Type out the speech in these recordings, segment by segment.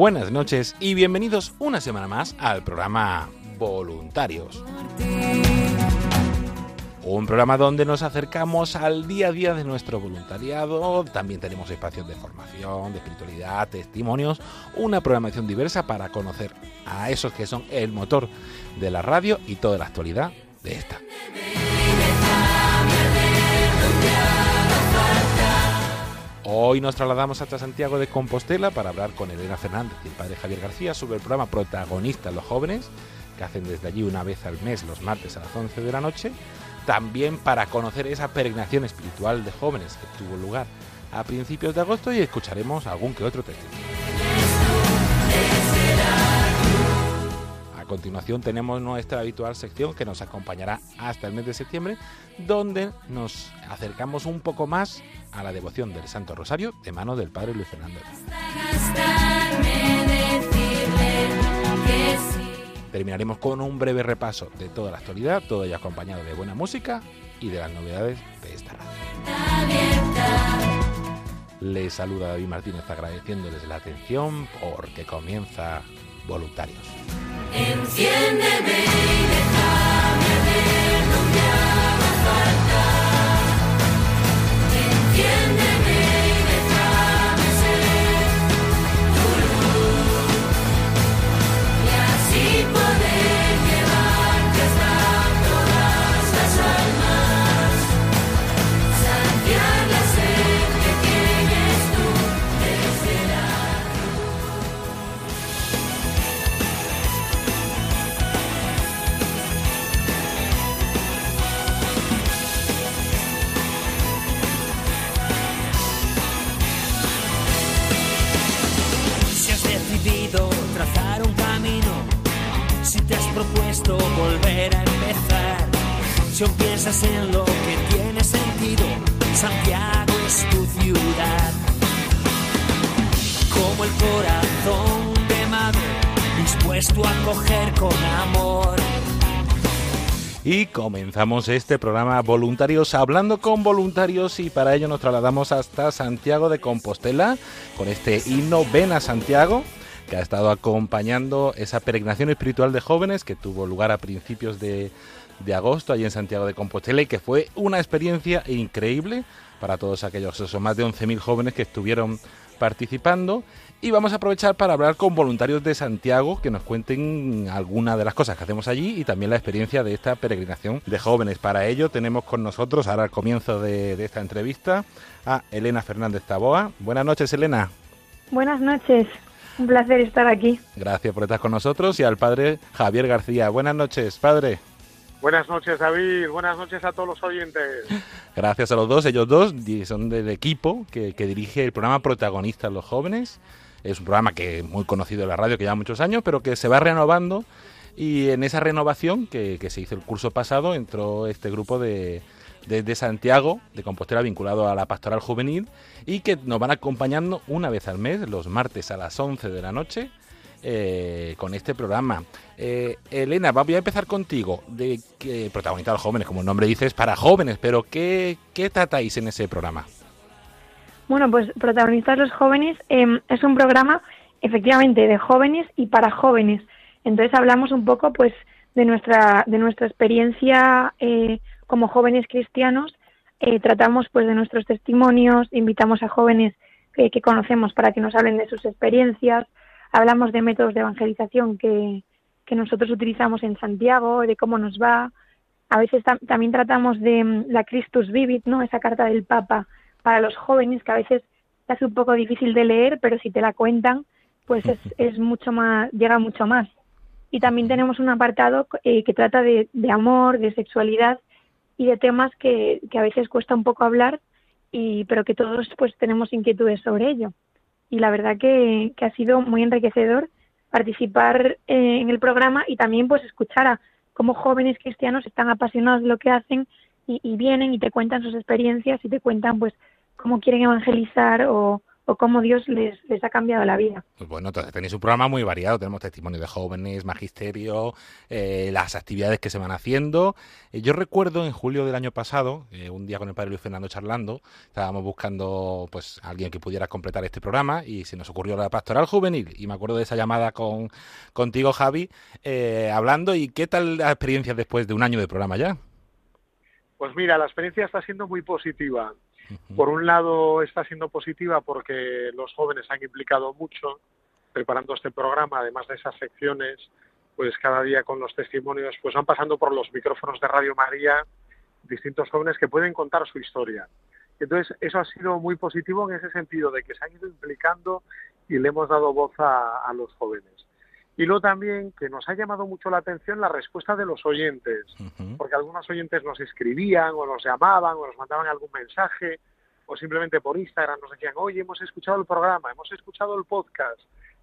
Buenas noches y bienvenidos una semana más al programa Voluntarios. Un programa donde nos acercamos al día a día de nuestro voluntariado. También tenemos espacios de formación, de espiritualidad, testimonios, una programación diversa para conocer a esos que son el motor de la radio y toda la actualidad de esta. Hoy nos trasladamos hasta Santiago de Compostela para hablar con Elena Fernández y el padre Javier García sobre el programa Protagonistas los Jóvenes, que hacen desde allí una vez al mes los martes a las 11 de la noche. También para conocer esa peregrinación espiritual de jóvenes que tuvo lugar a principios de agosto y escucharemos algún que otro testimonio. Continuación tenemos nuestra habitual sección que nos acompañará hasta el mes de septiembre, donde nos acercamos un poco más a la devoción del Santo Rosario de mano del Padre Luis Fernando. Terminaremos con un breve repaso de toda la actualidad, todo ello acompañado de buena música y de las novedades de esta radio. Les saluda David Martínez agradeciéndoles la atención porque comienza Voluntarios. Enciéndeme y déjame ver haga trazar un camino, si te has propuesto volver a empezar, si aún piensas en lo que tiene sentido, Santiago es tu ciudad. Como el corazón de madre, dispuesto a coger con amor. Y comenzamos este programa Voluntarios hablando con voluntarios y para ello nos trasladamos hasta Santiago de Compostela con este himno Ven a Santiago que ha estado acompañando esa peregrinación espiritual de jóvenes que tuvo lugar a principios de, de agosto allí en Santiago de Compostela y que fue una experiencia increíble para todos aquellos, esos más de 11.000 jóvenes que estuvieron participando y vamos a aprovechar para hablar con voluntarios de Santiago que nos cuenten alguna de las cosas que hacemos allí y también la experiencia de esta peregrinación de jóvenes. Para ello tenemos con nosotros, ahora al comienzo de, de esta entrevista, a Elena Fernández Taboa. Buenas noches, Elena. Buenas noches, un placer estar aquí. Gracias por estar con nosotros y al padre Javier García. Buenas noches, padre. Buenas noches, David. Buenas noches a todos los oyentes. Gracias a los dos, ellos dos son del equipo que, que dirige el programa Protagonistas los Jóvenes. Es un programa que es muy conocido en la radio, que lleva muchos años, pero que se va renovando y en esa renovación que, que se hizo el curso pasado entró este grupo de, de, de Santiago, de Compostela, vinculado a la pastoral juvenil y que nos van acompañando una vez al mes, los martes a las 11 de la noche, eh, con este programa. Eh, Elena, voy a empezar contigo. De que protagonista los jóvenes, como el nombre dice, es para jóvenes, pero ¿qué, qué tratáis en ese programa? Bueno, pues Protagonistas los Jóvenes eh, es un programa efectivamente de jóvenes y para jóvenes. Entonces hablamos un poco pues de nuestra, de nuestra experiencia eh, como jóvenes cristianos, eh, tratamos pues de nuestros testimonios, invitamos a jóvenes que, que conocemos para que nos hablen de sus experiencias, hablamos de métodos de evangelización que, que nosotros utilizamos en Santiago, de cómo nos va. A veces tam- también tratamos de mm, la Christus Vivit, ¿no? Esa carta del Papa para los jóvenes que a veces es un poco difícil de leer, pero si te la cuentan, pues es, es mucho más, llega mucho más. Y también tenemos un apartado eh, que trata de, de amor, de sexualidad y de temas que, que a veces cuesta un poco hablar, y, pero que todos pues tenemos inquietudes sobre ello. Y la verdad que, que ha sido muy enriquecedor participar eh, en el programa y también pues escuchar a cómo jóvenes cristianos están apasionados de lo que hacen y, y vienen y te cuentan sus experiencias y te cuentan pues cómo quieren evangelizar o, o cómo Dios les, les ha cambiado la vida. Pues bueno, entonces tenéis un programa muy variado. Tenemos testimonio de jóvenes, magisterio, eh, las actividades que se van haciendo. Eh, yo recuerdo en julio del año pasado, eh, un día con el padre Luis Fernando charlando, estábamos buscando pues alguien que pudiera completar este programa y se nos ocurrió la pastoral juvenil. Y me acuerdo de esa llamada con contigo, Javi, eh, hablando. ¿Y qué tal la experiencia después de un año de programa ya? Pues mira, la experiencia está siendo muy positiva. Por un lado está siendo positiva porque los jóvenes han implicado mucho preparando este programa, además de esas secciones, pues cada día con los testimonios, pues van pasando por los micrófonos de Radio María distintos jóvenes que pueden contar su historia. Entonces, eso ha sido muy positivo en ese sentido, de que se han ido implicando y le hemos dado voz a, a los jóvenes. Y luego también que nos ha llamado mucho la atención la respuesta de los oyentes, porque algunos oyentes nos escribían o nos llamaban o nos mandaban algún mensaje o simplemente por Instagram nos decían, oye, hemos escuchado el programa, hemos escuchado el podcast,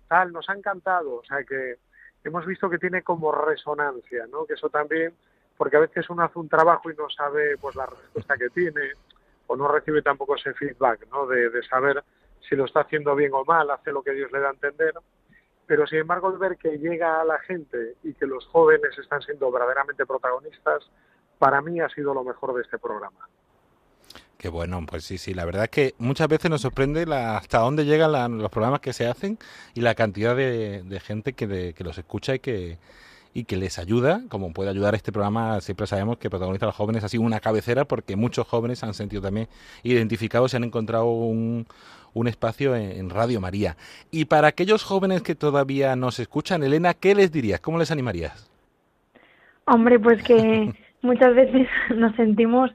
tal, nos ha encantado. O sea que hemos visto que tiene como resonancia, ¿no? Que eso también, porque a veces uno hace un trabajo y no sabe pues la respuesta que tiene o no recibe tampoco ese feedback, ¿no? De, de saber si lo está haciendo bien o mal, hace lo que Dios le da a entender pero sin embargo el ver que llega a la gente y que los jóvenes están siendo verdaderamente protagonistas, para mí ha sido lo mejor de este programa. Qué bueno, pues sí, sí, la verdad es que muchas veces nos sorprende la, hasta dónde llegan la- los programas que se hacen y la cantidad de, de gente que, de- que los escucha y que, y que les ayuda, como puede ayudar este programa, siempre sabemos que Protagonista a los Jóvenes ha sido una cabecera porque muchos jóvenes se han sentido también identificados y han encontrado un, un espacio en, en Radio María. Y para aquellos jóvenes que todavía nos escuchan, Elena, ¿qué les dirías? ¿Cómo les animarías? Hombre, pues que muchas veces nos sentimos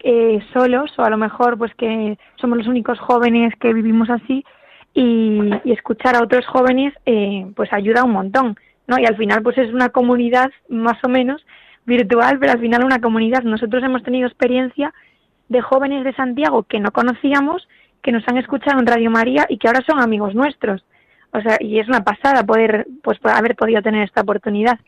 eh, solos o a lo mejor pues que somos los únicos jóvenes que vivimos así y, y escuchar a otros jóvenes eh, pues ayuda un montón, ¿no? Y al final pues es una comunidad más o menos virtual, pero al final una comunidad. Nosotros hemos tenido experiencia de jóvenes de Santiago que no conocíamos, que nos han escuchado en Radio María y que ahora son amigos nuestros. O sea, y es una pasada poder pues haber podido tener esta oportunidad.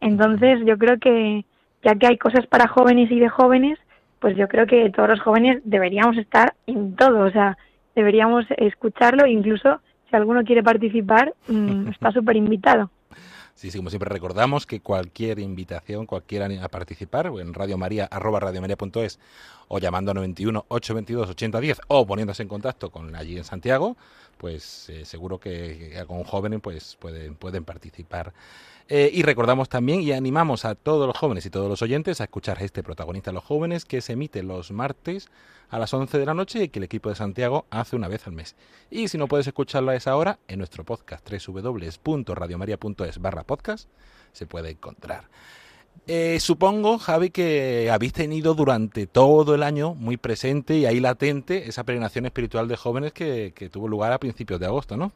Entonces, yo creo que ya que hay cosas para jóvenes y de jóvenes, pues yo creo que todos los jóvenes deberíamos estar en todo, o sea, deberíamos escucharlo, incluso si alguno quiere participar, mm, está súper invitado. Sí, sí, como siempre recordamos que cualquier invitación, cualquiera a participar, en Radio María, arroba radiomaria.es, o llamando a 91 822 8010, o poniéndose en contacto con allí en Santiago, pues eh, seguro que, que con jóvenes pues pueden, pueden participar. Eh, y recordamos también y animamos a todos los jóvenes y todos los oyentes a escuchar este protagonista de los jóvenes que se emite los martes a las 11 de la noche y que el equipo de Santiago hace una vez al mes. Y si no puedes escucharlo a esa hora, en nuestro podcast www.radiomaria.es barra podcast se puede encontrar. Eh, supongo, Javi, que habéis tenido durante todo el año muy presente y ahí latente esa peregrinación espiritual de jóvenes que, que tuvo lugar a principios de agosto, ¿no?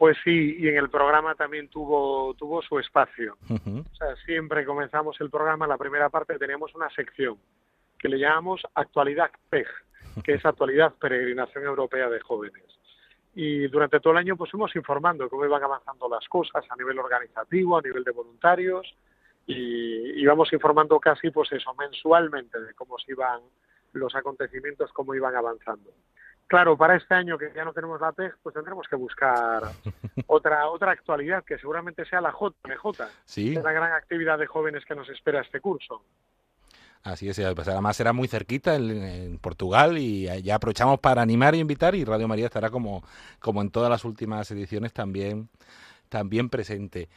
Pues sí, y en el programa también tuvo, tuvo su espacio. O sea, siempre comenzamos el programa, la primera parte teníamos una sección que le llamamos Actualidad PEG, que es Actualidad Peregrinación Europea de Jóvenes. Y durante todo el año pues fuimos informando cómo iban avanzando las cosas a nivel organizativo, a nivel de voluntarios, y íbamos informando casi pues eso, mensualmente de cómo se iban los acontecimientos, cómo iban avanzando. Claro, para este año que ya no tenemos la PEG, pues tendremos que buscar otra otra actualidad que seguramente sea la JMJ, Sí. la gran actividad de jóvenes que nos espera este curso. Así es, pues además será muy cerquita en, en Portugal y ya aprovechamos para animar e invitar y Radio María estará como, como en todas las últimas ediciones también, también presente.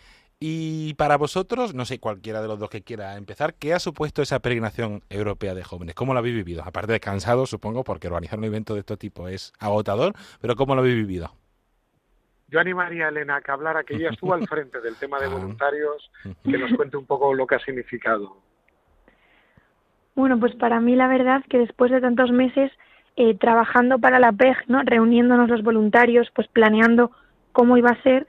Y para vosotros, no sé, cualquiera de los dos que quiera empezar, ¿qué ha supuesto esa peregrinación europea de jóvenes? ¿Cómo lo habéis vivido? Aparte de cansado, supongo, porque organizar un evento de este tipo es agotador, pero ¿cómo lo habéis vivido? Yo animaría a Elena a que hablara, que ella estuvo al frente del tema de voluntarios, que nos cuente un poco lo que ha significado. Bueno, pues para mí la verdad que después de tantos meses eh, trabajando para la PEG, ¿no? reuniéndonos los voluntarios, pues planeando cómo iba a ser,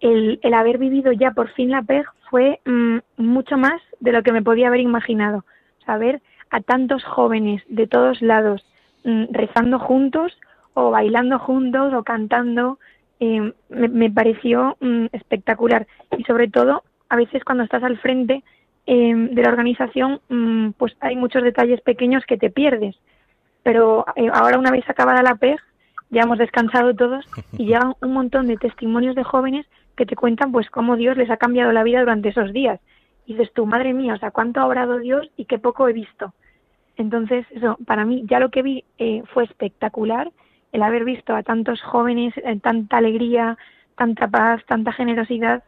el, el haber vivido ya por fin la PEG fue mm, mucho más de lo que me podía haber imaginado. Saber a tantos jóvenes de todos lados mm, rezando juntos o bailando juntos o cantando, eh, me, me, pareció mm, espectacular. Y sobre todo, a veces cuando estás al frente eh, de la organización, pues hay muchos detalles pequeños que te pierdes. Pero eh, ahora una vez acabada la PEG, ya hemos descansado todos y llegan un montón de testimonios de jóvenes que te cuentan pues cómo Dios les ha cambiado la vida durante esos días. Y dices tú, madre mía, o sea, cuánto ha obrado Dios y qué poco he visto. Entonces, eso, para mí ya lo que vi eh, fue espectacular, el haber visto a tantos jóvenes, eh, tanta alegría, tanta paz, tanta generosidad,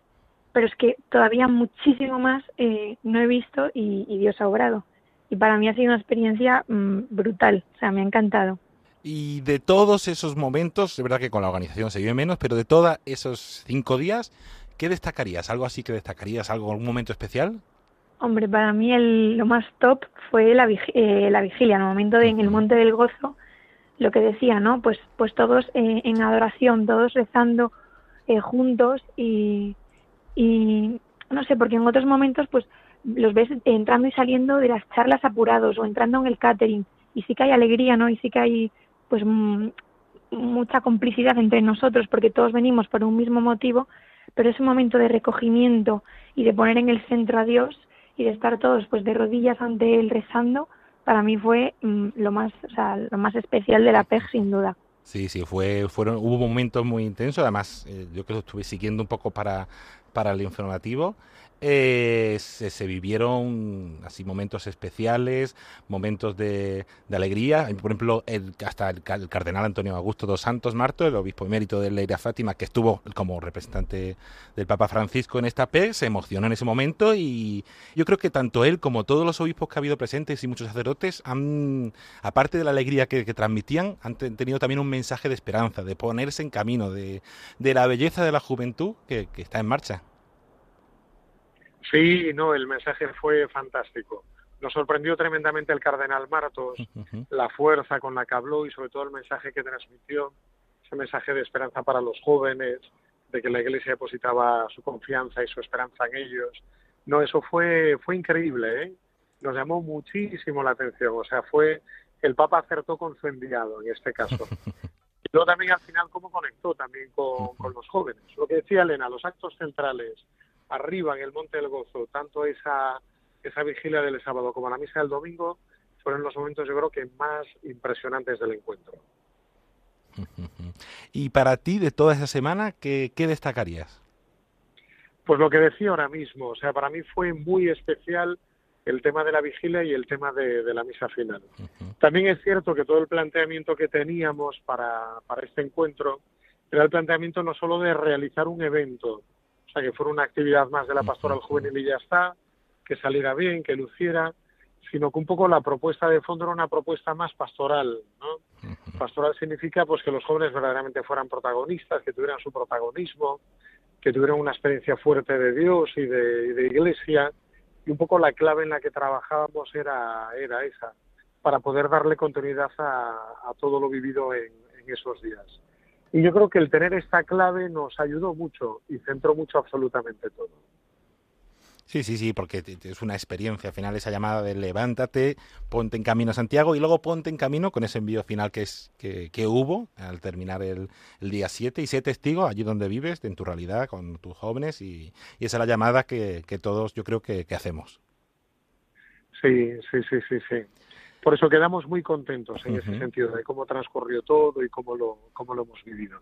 pero es que todavía muchísimo más eh, no he visto y, Dios ha obrado. Y para mí ha sido una experiencia mmm, brutal, o sea, me ha encantado. Y de todos esos momentos, es verdad que con la organización se vive menos, pero de todos esos cinco días, ¿qué destacarías? ¿Algo así que destacarías? ¿Algo, algún momento especial? Hombre, para mí el, lo más top fue la, eh, la vigilia, en el momento de, en el Monte del Gozo, lo que decía, ¿no? Pues, pues todos eh, en adoración, todos rezando eh, juntos y, y no sé, porque en otros momentos pues los ves entrando y saliendo de las charlas apurados o entrando en el catering y sí que hay alegría, ¿no? Y sí que hay pues mucha complicidad entre nosotros porque todos venimos por un mismo motivo, pero ese momento de recogimiento y de poner en el centro a Dios y de estar todos pues de rodillas ante él rezando, para mí fue mm, lo más, o sea, lo más especial de la PEG sin duda. Sí, sí, fue, fueron, hubo momentos muy intensos, además eh, yo que estuve siguiendo un poco para, para el informativo eh, se, se, vivieron así momentos especiales, momentos de, de alegría. Por ejemplo, el, hasta el, el, cardenal Antonio Augusto dos Santos Marto, el obispo emérito de Leira Fátima, que estuvo como representante del Papa Francisco en esta P, se emocionó en ese momento y yo creo que tanto él como todos los obispos que ha habido presentes y muchos sacerdotes han, aparte de la alegría que, que transmitían, han tenido también un mensaje de esperanza, de ponerse en camino, de, de la belleza de la juventud que, que está en marcha. Sí, no, el mensaje fue fantástico. Nos sorprendió tremendamente el cardenal Martos, uh -huh. la fuerza con la que habló y sobre todo el mensaje que transmitió, ese mensaje de esperanza para los jóvenes, de que la Iglesia depositaba su confianza y su esperanza en ellos. No, eso fue fue increíble, ¿eh? Nos llamó muchísimo la atención, o sea, fue el Papa acertó con su enviado en este caso. Y luego también al final cómo conectó también con, con los jóvenes. Lo que decía Elena, los actos centrales arriba en el Monte del Gozo, tanto esa, esa vigilia del sábado como la misa del domingo, fueron los momentos yo creo que más impresionantes del encuentro. Y para ti, de toda esa semana, ¿qué, qué destacarías? Pues lo que decía ahora mismo, o sea, para mí fue muy especial el tema de la vigilia y el tema de, de la misa final. Uh -huh. También es cierto que todo el planteamiento que teníamos para, para este encuentro era el planteamiento no solo de realizar un evento, o sea, que fuera una actividad más de la pastoral juvenil y ya está, que saliera bien, que luciera, sino que un poco la propuesta de fondo era una propuesta más pastoral, ¿no? Pastoral significa pues que los jóvenes verdaderamente fueran protagonistas, que tuvieran su protagonismo, que tuvieran una experiencia fuerte de Dios y de, y de iglesia, y un poco la clave en la que trabajábamos era, era esa, para poder darle continuidad a, a todo lo vivido en, en esos días. Y yo creo que el tener esta clave nos ayudó mucho y centró mucho absolutamente todo. Sí, sí, sí, porque es una experiencia al final esa llamada de levántate, ponte en camino a Santiago y luego ponte en camino con ese envío final que es que, que hubo al terminar el, el día 7 y sé testigo allí donde vives, en tu realidad, con tus jóvenes y, y esa es la llamada que, que todos yo creo que, que hacemos. Sí, sí, sí, sí, sí por eso quedamos muy contentos en uh -huh. ese sentido de cómo transcurrió todo y cómo lo, cómo lo hemos vivido.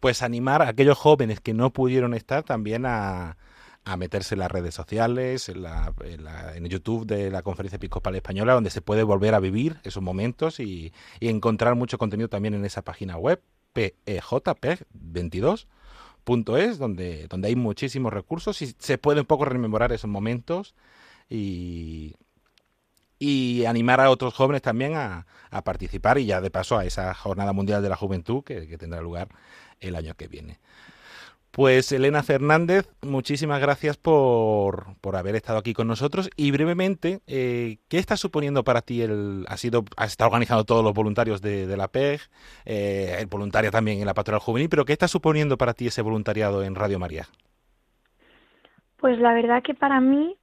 Pues animar a aquellos jóvenes que no pudieron estar también a, a meterse en las redes sociales, en, la, en, la, en, YouTube de la Conferencia Episcopal Española, donde se puede volver a vivir esos momentos y, y encontrar mucho contenido también en esa página web, PEJP22 radiomaria.es, donde, donde hay muchísimos recursos y se puede un poco rememorar esos momentos y, y animar a otros jóvenes también a, participar y ya de paso a esa Jornada Mundial de la Juventud que, tendrá lugar el año que viene. Pues Elena Fernández, muchísimas gracias por, por, haber estado aquí con nosotros y brevemente, eh, ¿qué está suponiendo para ti el, ha sido, has estado organizando todos los voluntarios de, de la PEG, eh, el voluntario también en la Pastoral Juvenil, pero ¿qué está suponiendo para ti ese voluntariado en Radio María? Pues la verdad que para mí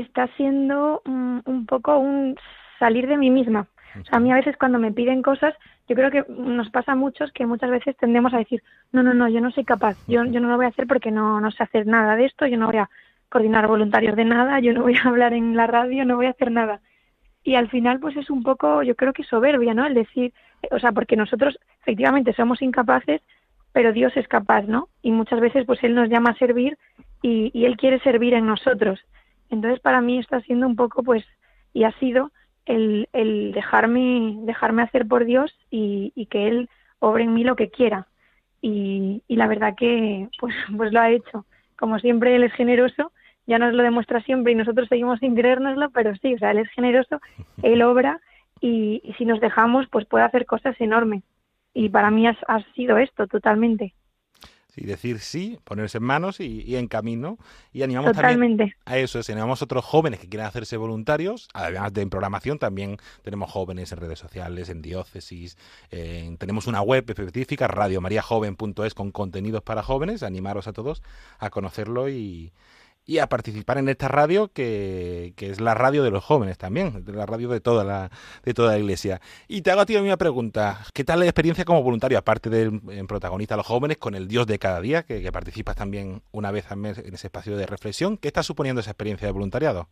está siendo un, un poco un salir de mí misma. O sea, a mí a veces cuando me piden cosas, yo creo que nos pasa a muchos que muchas veces tendemos a decir, no, no, no, yo no soy capaz, yo, yo no lo voy a hacer porque no, no sé hacer nada de esto, yo no voy a coordinar voluntarios de nada, yo no voy a hablar en la radio, no voy a hacer nada. Y al final, pues es un poco, yo creo que soberbia, ¿no? El decir, o sea, porque nosotros efectivamente somos incapaces, pero Dios es capaz, ¿no? Y muchas veces, pues Él nos llama a servir y, y Él quiere servir en nosotros. Entonces, para mí está siendo un poco, pues, y ha sido el, el dejarme, dejarme hacer por Dios y, que Él obre en mí lo que quiera. Y, la verdad que pues, pues lo ha hecho. Como siempre, Él es generoso, ya nos lo demuestra siempre y nosotros seguimos sin creérnoslo, pero sí, o sea, Él es generoso, Él obra y, y si nos dejamos, pues puede hacer cosas enormes. Y para mí ha sido esto totalmente y decir sí, ponerse en manos y, y en camino. Y animamos Totalmente. también a eso, si animamos a otros jóvenes que quieran hacerse voluntarios, además de en programación, también tenemos jóvenes en redes sociales, en diócesis, eh, tenemos una web específica, radiomariajoven.es, con contenidos para jóvenes, animaros a todos a conocerlo y, y a participar en esta radio que, que, es la radio de los jóvenes también, la radio de toda la, de toda la iglesia. Y te hago a ti una pregunta, ¿qué tal la experiencia como voluntario, aparte del protagonista de los jóvenes, con el Dios de cada día, que, que, participas también una vez al mes en ese espacio de reflexión? ¿Qué está suponiendo esa experiencia de voluntariado?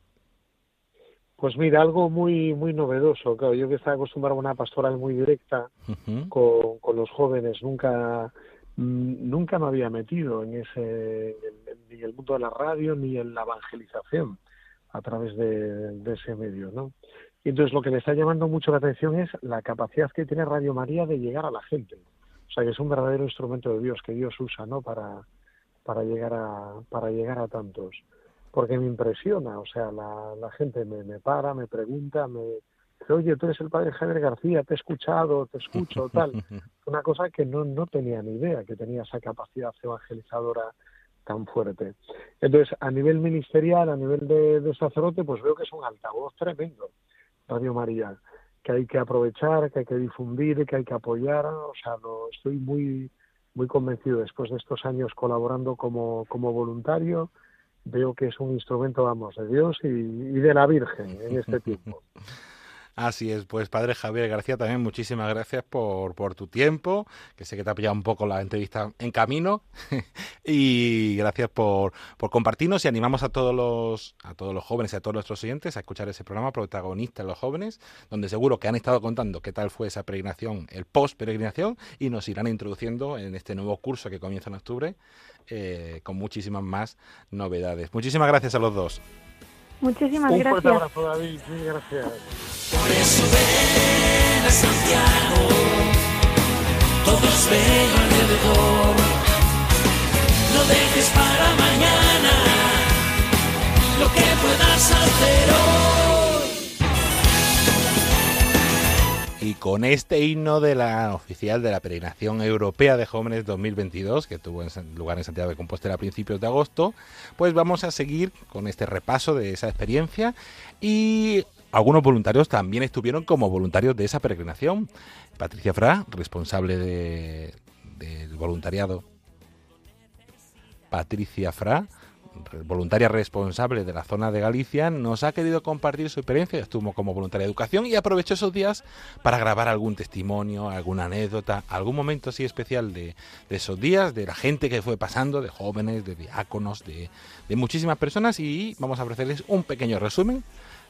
Pues mira, algo muy muy novedoso. Claro, yo que estaba acostumbrado a una pastoral muy directa uh -huh. con, con los jóvenes, nunca nunca me había metido en ese ni el mundo de la radio ni en la evangelización a través de, de, ese medio, ¿no? Y entonces lo que me está llamando mucho la atención es la capacidad que tiene Radio María de llegar a la gente. O sea, que es un verdadero instrumento de Dios que Dios usa, ¿no? Para para llegar a para llegar a tantos. Porque me impresiona, o sea, la, la gente me, me para, me pregunta, me, oye, tú eres el padre Javier García, te he escuchado, te escucho, tal. Una cosa que no, no tenía ni idea, que tenía esa capacidad evangelizadora tan fuerte. Entonces, a nivel ministerial, a nivel de, de sacerdote, pues veo que es un altavoz tremendo, Radio María, que hay que aprovechar, que hay que difundir, que hay que apoyar. O sea, no, estoy muy, muy convencido después de estos años colaborando como, como voluntario. Veo que es un instrumento, vamos, de Dios y, y de la Virgen en este tiempo. Así es, pues padre Javier García, también muchísimas gracias por, por tu tiempo, que sé que te ha pillado un poco la entrevista en camino, y gracias por, por compartirnos y animamos a todos los a todos los jóvenes y a todos nuestros oyentes a escuchar ese programa protagonista de los jóvenes, donde seguro que han estado contando qué tal fue esa peregrinación, el post peregrinación, y nos irán introduciendo en este nuevo curso que comienza en octubre, eh, con muchísimas más novedades. Muchísimas gracias a los dos. Muchísimas Un gracias. fuerte abrazo, David. Sí, gracias. Por eso ven a Santiago, todos ven alrededor. No dejes para mañana lo que puedas hacer hoy. Y con este himno de la oficial de la peregrinación europea de jóvenes 2022, que tuvo lugar en Santiago de Compostela a principios de agosto, pues vamos a seguir con este repaso de esa experiencia y algunos voluntarios también estuvieron como voluntarios de esa peregrinación. Patricia Fra, responsable de, del voluntariado. Patricia Fra, voluntaria responsable de la zona de Galicia, nos ha querido compartir su experiencia. Estuvo como voluntaria de educación y aprovechó esos días para grabar algún testimonio, alguna anécdota, algún momento así especial de, esos días, de la gente que fue pasando, de jóvenes, de diáconos, de, muchísimas personas y vamos a ofrecerles un pequeño resumen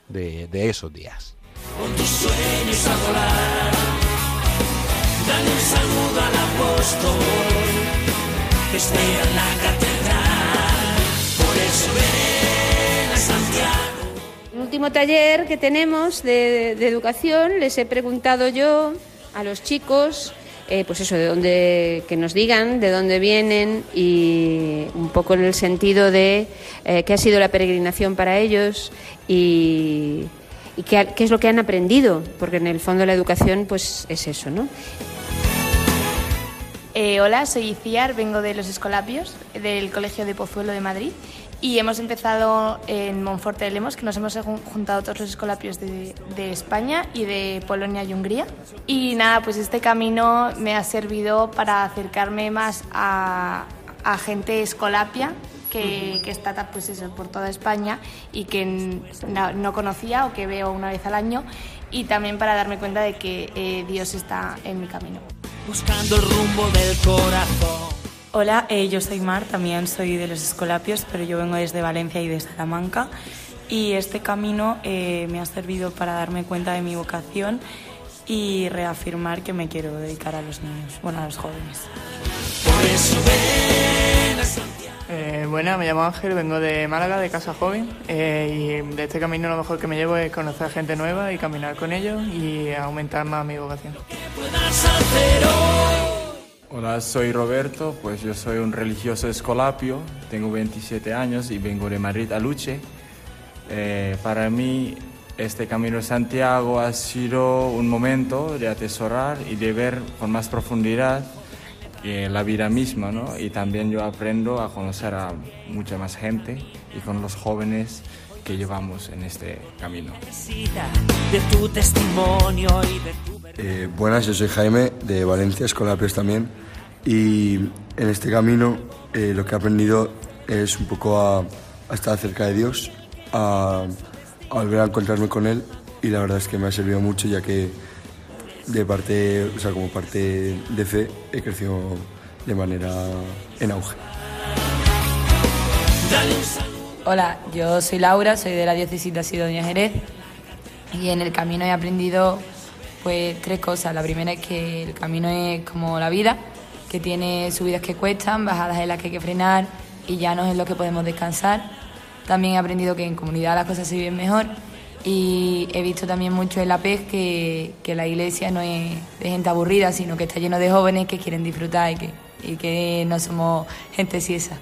de, de esos días. Con tus sueños a volar, dale un saludo al apóstol que espera en la catedral. El último taller que tenemos de, educación les he preguntado yo a los chicos eh, pues eso, de dónde, que nos digan de dónde vienen y un poco en el sentido de eh, qué ha sido la peregrinación para ellos y, qué, es lo que han aprendido, porque en el fondo la educación pues es eso, ¿no? Eh, hola, soy Iciar, vengo de los Escolapios, del Colegio de Pozuelo de Madrid y hemos empezado en Monforte de Lemos, que nos hemos juntado todos los escolapios de, de, España y de Polonia y Hungría. Y nada, pues este camino me ha servido para acercarme más a, a gente escolapia que, que, está pues eso, por toda España y que no, no, conocía o que veo una vez al año y también para darme cuenta de que eh, Dios está en mi camino. Buscando el rumbo del corazón. Hola, eh, yo soy Mar, también soy de los Escolapios, pero yo vengo desde Valencia y de Salamanca. Y este camino eh, me ha servido para darme cuenta de mi vocación y reafirmar que me quiero dedicar a los niños, bueno, a los jóvenes. Eh, bueno, me llamo Ángel, vengo de Málaga, de Casa Joven, eh, y de este camino lo mejor que me llevo es conocer gente nueva y caminar con ellos y aumentar más mi vocación. Hola, soy Roberto, pues yo soy un religioso escolapio, tengo 27 años y vengo de Madrid a Luche. Eh, para mí este Camino de Santiago ha sido un momento de atesorar y de ver con más profundidad eh, la vida misma, ¿no? Y también yo aprendo a conocer a mucha más gente y con los jóvenes que llevamos en este camino. Eh, buenas, yo soy Jaime de Valencia, Escolapios también, y en este camino eh, lo que he aprendido es un poco a, estar cerca de Dios, a, a, volver a encontrarme con Él, y la verdad es que me ha servido mucho ya que de parte, o sea, como parte de fe he crecido de manera en auge. Hola, yo soy Laura, soy de la diócesis de Asidonia Jerez y en el camino he aprendido pues tres cosas. La primera es que el camino es como la vida, que tiene subidas que cuestan, bajadas en las que hay que frenar y llanos en los que podemos descansar. También he aprendido que en comunidad las cosas se viven mejor y he visto también mucho en la PES que, que la iglesia no es de gente aburrida, sino que está lleno de jóvenes que quieren disfrutar y que, y que no somos gente ciesa.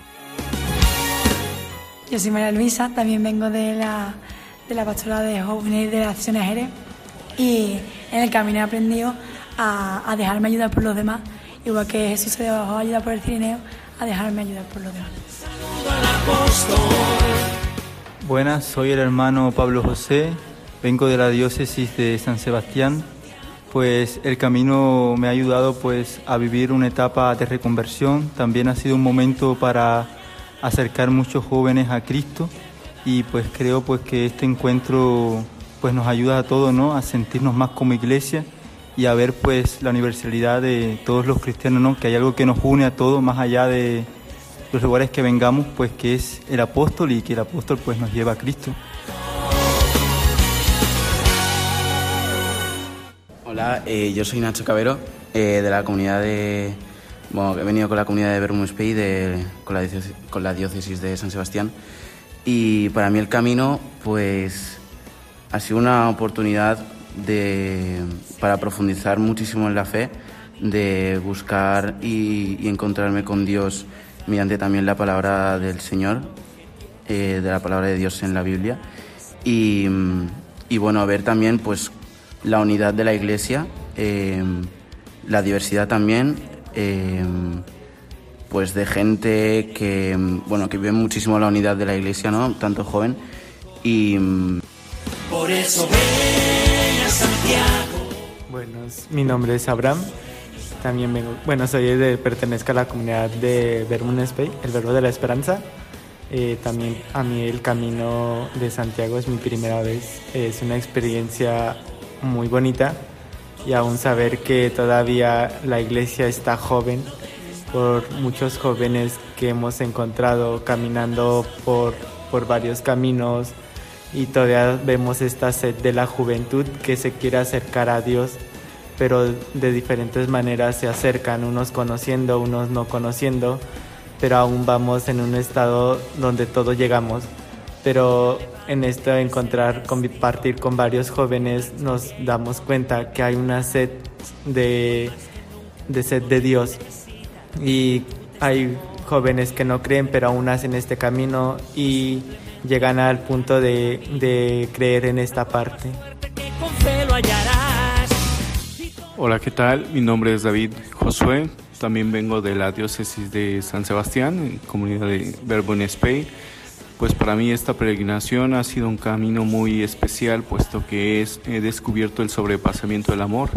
Yo soy María Luisa, también vengo de la, de la pastora de jóvenes de la Acción Jerez y en el camino he aprendido a, a, dejarme ayudar por los demás, igual que Jesús se dejó ayudar por el Cirineo, a dejarme ayudar por los demás. Buenas, soy el hermano Pablo José, vengo de la diócesis de San Sebastián. Pues el camino me ha ayudado pues a vivir una etapa de reconversión, también ha sido un momento para acercar muchos jóvenes a Cristo y pues creo pues que este encuentro pues nos ayuda a todos, ¿no? A sentirnos más como iglesia y a ver pues la universalidad de todos los cristianos, ¿no? Que hay algo que nos une a todos más allá de los lugares que vengamos, pues que es el apóstol y que el apóstol pues nos lleva a Cristo. Hola, eh, yo soy Nacho Cabero, eh, de la comunidad de... Bueno, he venido con la comunidad de Spei, de, con, la con la diócesis de San Sebastián, y para mí el camino, pues, ha sido una oportunidad de, para profundizar muchísimo en la fe, de buscar y, encontrarme con Dios mediante también la palabra del Señor, eh, de la palabra de Dios en la Biblia. Y, bueno, a ver también pues la unidad de la iglesia, eh, la diversidad también, eh, pues de gente que, bueno, que vive muchísimo la unidad de la iglesia, ¿no? Tanto joven. Y... Por eso ven Santiago. Bueno, mi nombre es Abraham. También vengo, bueno, soy de, pertenezco a la comunidad de Vermont Spey, el verbo de la esperanza. Eh, también a mí el camino de Santiago es mi primera vez. Es una experiencia muy bonita y aún saber que todavía la iglesia está joven por muchos jóvenes que hemos encontrado caminando por, por varios caminos y todavía vemos esta sed de la juventud que se quiere acercar a Dios pero de diferentes maneras se acercan, unos conociendo, unos no conociendo, pero aún vamos en un estado donde todos llegamos. Pero en esto encontrar, compartir con varios jóvenes, nos damos cuenta que hay una sed de, de sed de Dios. Y hay jóvenes que no creen, pero aún hacen este camino y llegan al punto de, de creer en esta parte. Hola, ¿qué tal? Mi nombre es David Josué. También vengo de la diócesis de San Sebastián, comunidad de Verbo en Spain. Pues para mí esta peregrinación ha sido un camino muy especial, puesto que es, he descubierto el sobrepasamiento del amor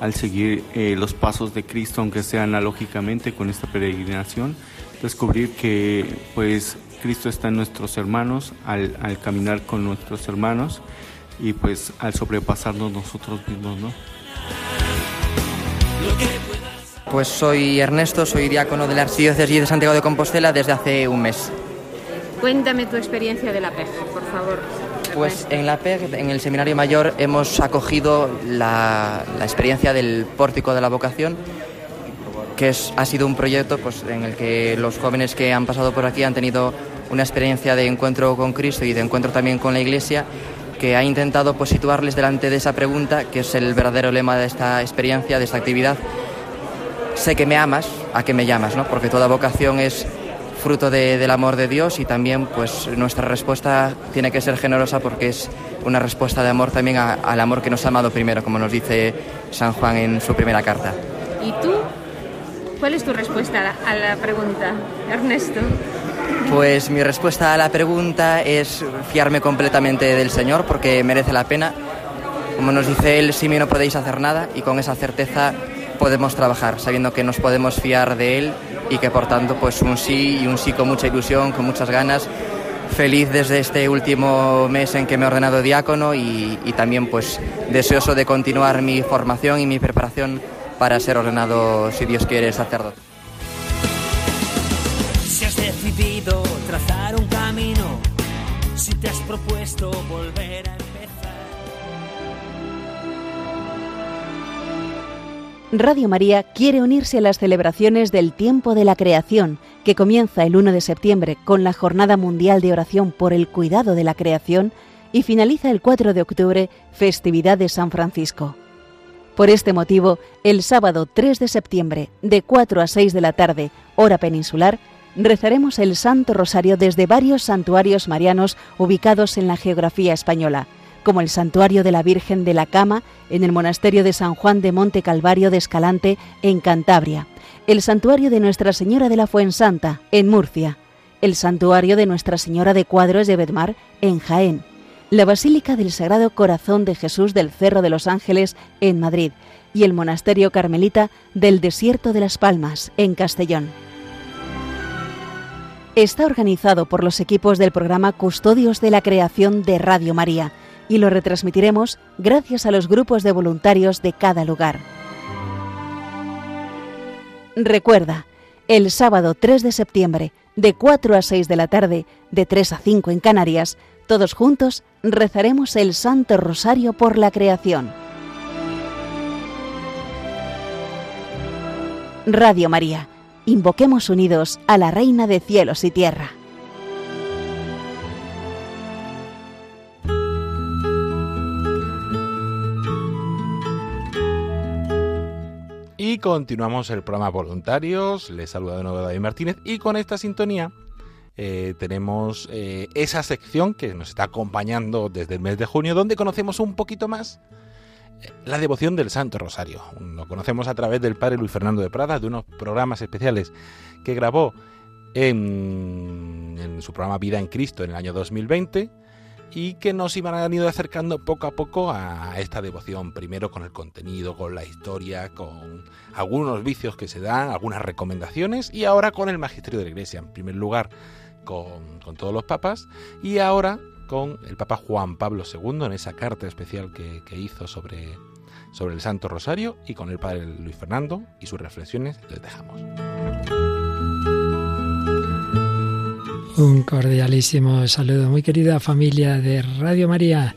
al seguir eh, los pasos de Cristo, aunque sea analógicamente con esta peregrinación, descubrir que pues Cristo está en nuestros hermanos al, al caminar con nuestros hermanos y pues al sobrepasarnos nosotros mismos, ¿no? Pues soy Ernesto, soy diácono de la Archidiócesis de Santiago de Compostela desde hace un mes. Cuéntame tu experiencia de la PEG, por favor. Pues en la PEG, en el Seminario Mayor, hemos acogido la, la experiencia del Pórtico de la Vocación, que es, ha sido un proyecto pues, en el que los jóvenes que han pasado por aquí han tenido una experiencia de encuentro con Cristo y de encuentro también con la Iglesia, que ha intentado pues, situarles delante de esa pregunta, que es el verdadero lema de esta experiencia, de esta actividad. Sé que me amas, ¿a qué me llamas? ¿no? Porque toda vocación es fruto de- del amor de Dios y también pues nuestra respuesta tiene que ser generosa porque es una respuesta de amor también a- al amor que nos ha amado primero, como nos dice San Juan en su primera carta. ¿Y tú? ¿Cuál es tu respuesta a la, pregunta, Ernesto? Pues mi respuesta a la pregunta es fiarme completamente del Señor porque merece la pena. Como nos dice Él, mí no podéis hacer nada y con esa certeza podemos trabajar, sabiendo que nos podemos fiar de Él y que por tanto pues un sí y un sí con mucha ilusión, con muchas ganas. Feliz desde este último mes en que me he ordenado diácono y, y también pues deseoso de continuar mi formación y mi preparación para ser ordenado, si Dios quiere, sacerdote. Si has decidido trazar un camino, si te has propuesto volver a empezar. Radio María quiere unirse a las celebraciones del tiempo de la creación, que comienza el 1 de septiembre con la Jornada Mundial de Oración por el Cuidado de la Creación y finaliza el 4 de octubre, festividad de San Francisco. Por este motivo, el sábado 3 de septiembre, de 4 a 6 de la tarde, hora peninsular, rezaremos el Santo Rosario desde varios santuarios marianos ubicados en la geografía española, como el Santuario de la Virgen de la Cama en el Monasterio de San Juan de Monte Calvario de Escalante, en Cantabria, el Santuario de Nuestra Señora de la Fuensanta, en Murcia, el Santuario de Nuestra Señora de Cuadros de Bedmar, en Jaén, la Basílica del Sagrado Corazón de Jesús del Cerro de los Ángeles, en Madrid, y el Monasterio Carmelita del Desierto de las Palmas, en Castellón. Está organizado por los equipos del programa Custodios de la Creación de Radio María y lo retransmitiremos gracias a los grupos de voluntarios de cada lugar. Recuerda, el sábado 3 de septiembre, de 4 a 6 de la tarde, de 3 a 5 en Canarias, todos juntos rezaremos el Santo Rosario por la creación. Radio María, invoquemos unidos a la Reina de cielos y tierra. Y continuamos el programa Voluntarios. Les saluda de nuevo David Martínez. Y con esta sintonía eh, tenemos eh, esa sección que nos está acompañando desde el mes de junio, donde conocemos un poquito más eh, la devoción del Santo Rosario. Lo conocemos a través del Padre Luis Fernando de Prada, de unos programas especiales que grabó en, su programa Vida en Cristo en el año 2020 y que nos iban han ido acercando poco a poco a esta devoción, primero con el contenido, con la historia, con algunos vicios que se dan, algunas recomendaciones y ahora con el magisterio de la Iglesia, en primer lugar con, todos los papas y ahora con el Papa Juan Pablo II en esa carta especial que, hizo sobre, sobre el Santo Rosario y con el Padre Luis Fernando y sus reflexiones les dejamos. Un cordialísimo saludo, muy querida familia de Radio María.